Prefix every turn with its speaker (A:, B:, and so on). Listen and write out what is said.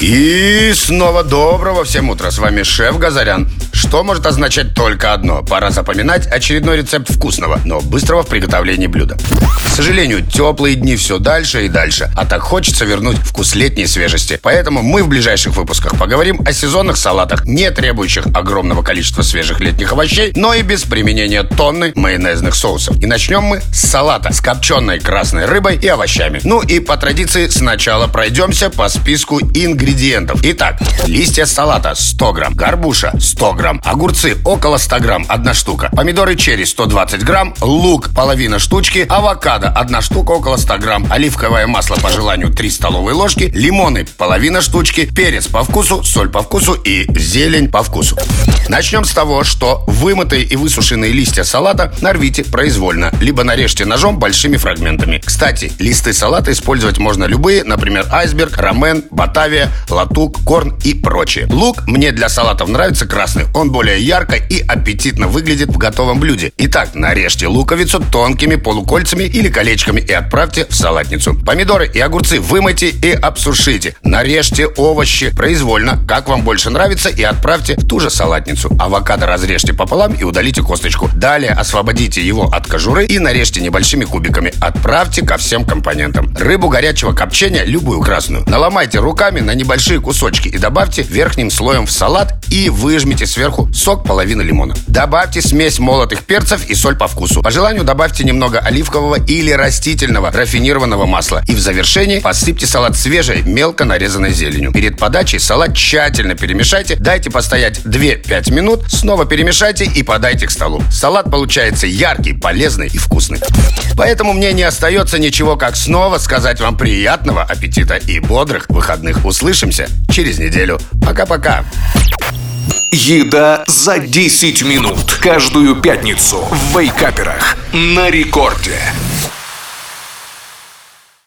A: И снова доброго всем утра. С вами шеф Газарян. Что может означать только одно? Пора запоминать очередной рецепт вкусного, но быстрого в приготовлении блюда. К сожалению, теплые дни все дальше и дальше, а так хочется вернуть вкус летней свежести. Поэтому мы в ближайших выпусках поговорим о сезонных салатах, не требующих огромного количества свежих летних овощей, но и без применения тонны майонезных соусов. И начнем мы с салата с копченой красной рыбой и овощами. Ну и по традиции сначала пройдемся по списку ингредиентов. Итак, листья салата 100 грамм, горбуша 100 грамм, огурцы около 100 грамм, одна штука, помидоры черри 120 грамм, лук половина штучки, авокадо одна штука около 100 грамм, оливковое масло по желанию 3 столовые ложки, лимоны половина штучки, перец по вкусу, соль по вкусу и зелень по вкусу. Начнем с того, что вымытые и высушенные листья салата нарвите произвольно, либо нарежьте ножом большими фрагментами. Кстати, листы салата использовать можно любые, например, айсберг, рамен, батавия, латук, корн и прочее. Лук мне для салатов нравится красный. Он более ярко и аппетитно выглядит в готовом блюде. Итак, нарежьте луковицу тонкими полукольцами или колечками и отправьте в салатницу. Помидоры и огурцы вымойте и обсушите. Нарежьте овощи произвольно, как вам больше нравится, и отправьте в ту же салатницу. Авокадо разрежьте пополам и удалите косточку. Далее освободите его от кожуры и нарежьте небольшими кубиками. Отправьте ко всем компонентам. Рыбу горячего копчения, любую красную, наломайте руками на небольшие кусочки и добавьте верхним слоем в салат и выжмите сверху сок половины лимона. Добавьте смесь молотых перцев и соль по вкусу. По желанию добавьте немного оливкового или растительного рафинированного масла. И в завершении посыпьте салат свежей, мелко нарезанной зеленью. Перед подачей салат тщательно перемешайте, дайте постоять 2-5 минут, снова перемешайте и подайте к столу. Салат получается яркий, полезный и вкусный. Поэтому мне не остается ничего, как снова сказать вам приятного аппетита и бодрых выходных. Услышимся через неделю. Пока-пока.
B: Еда за 10 минут Каждую пятницу в Вейкаперах На рекорде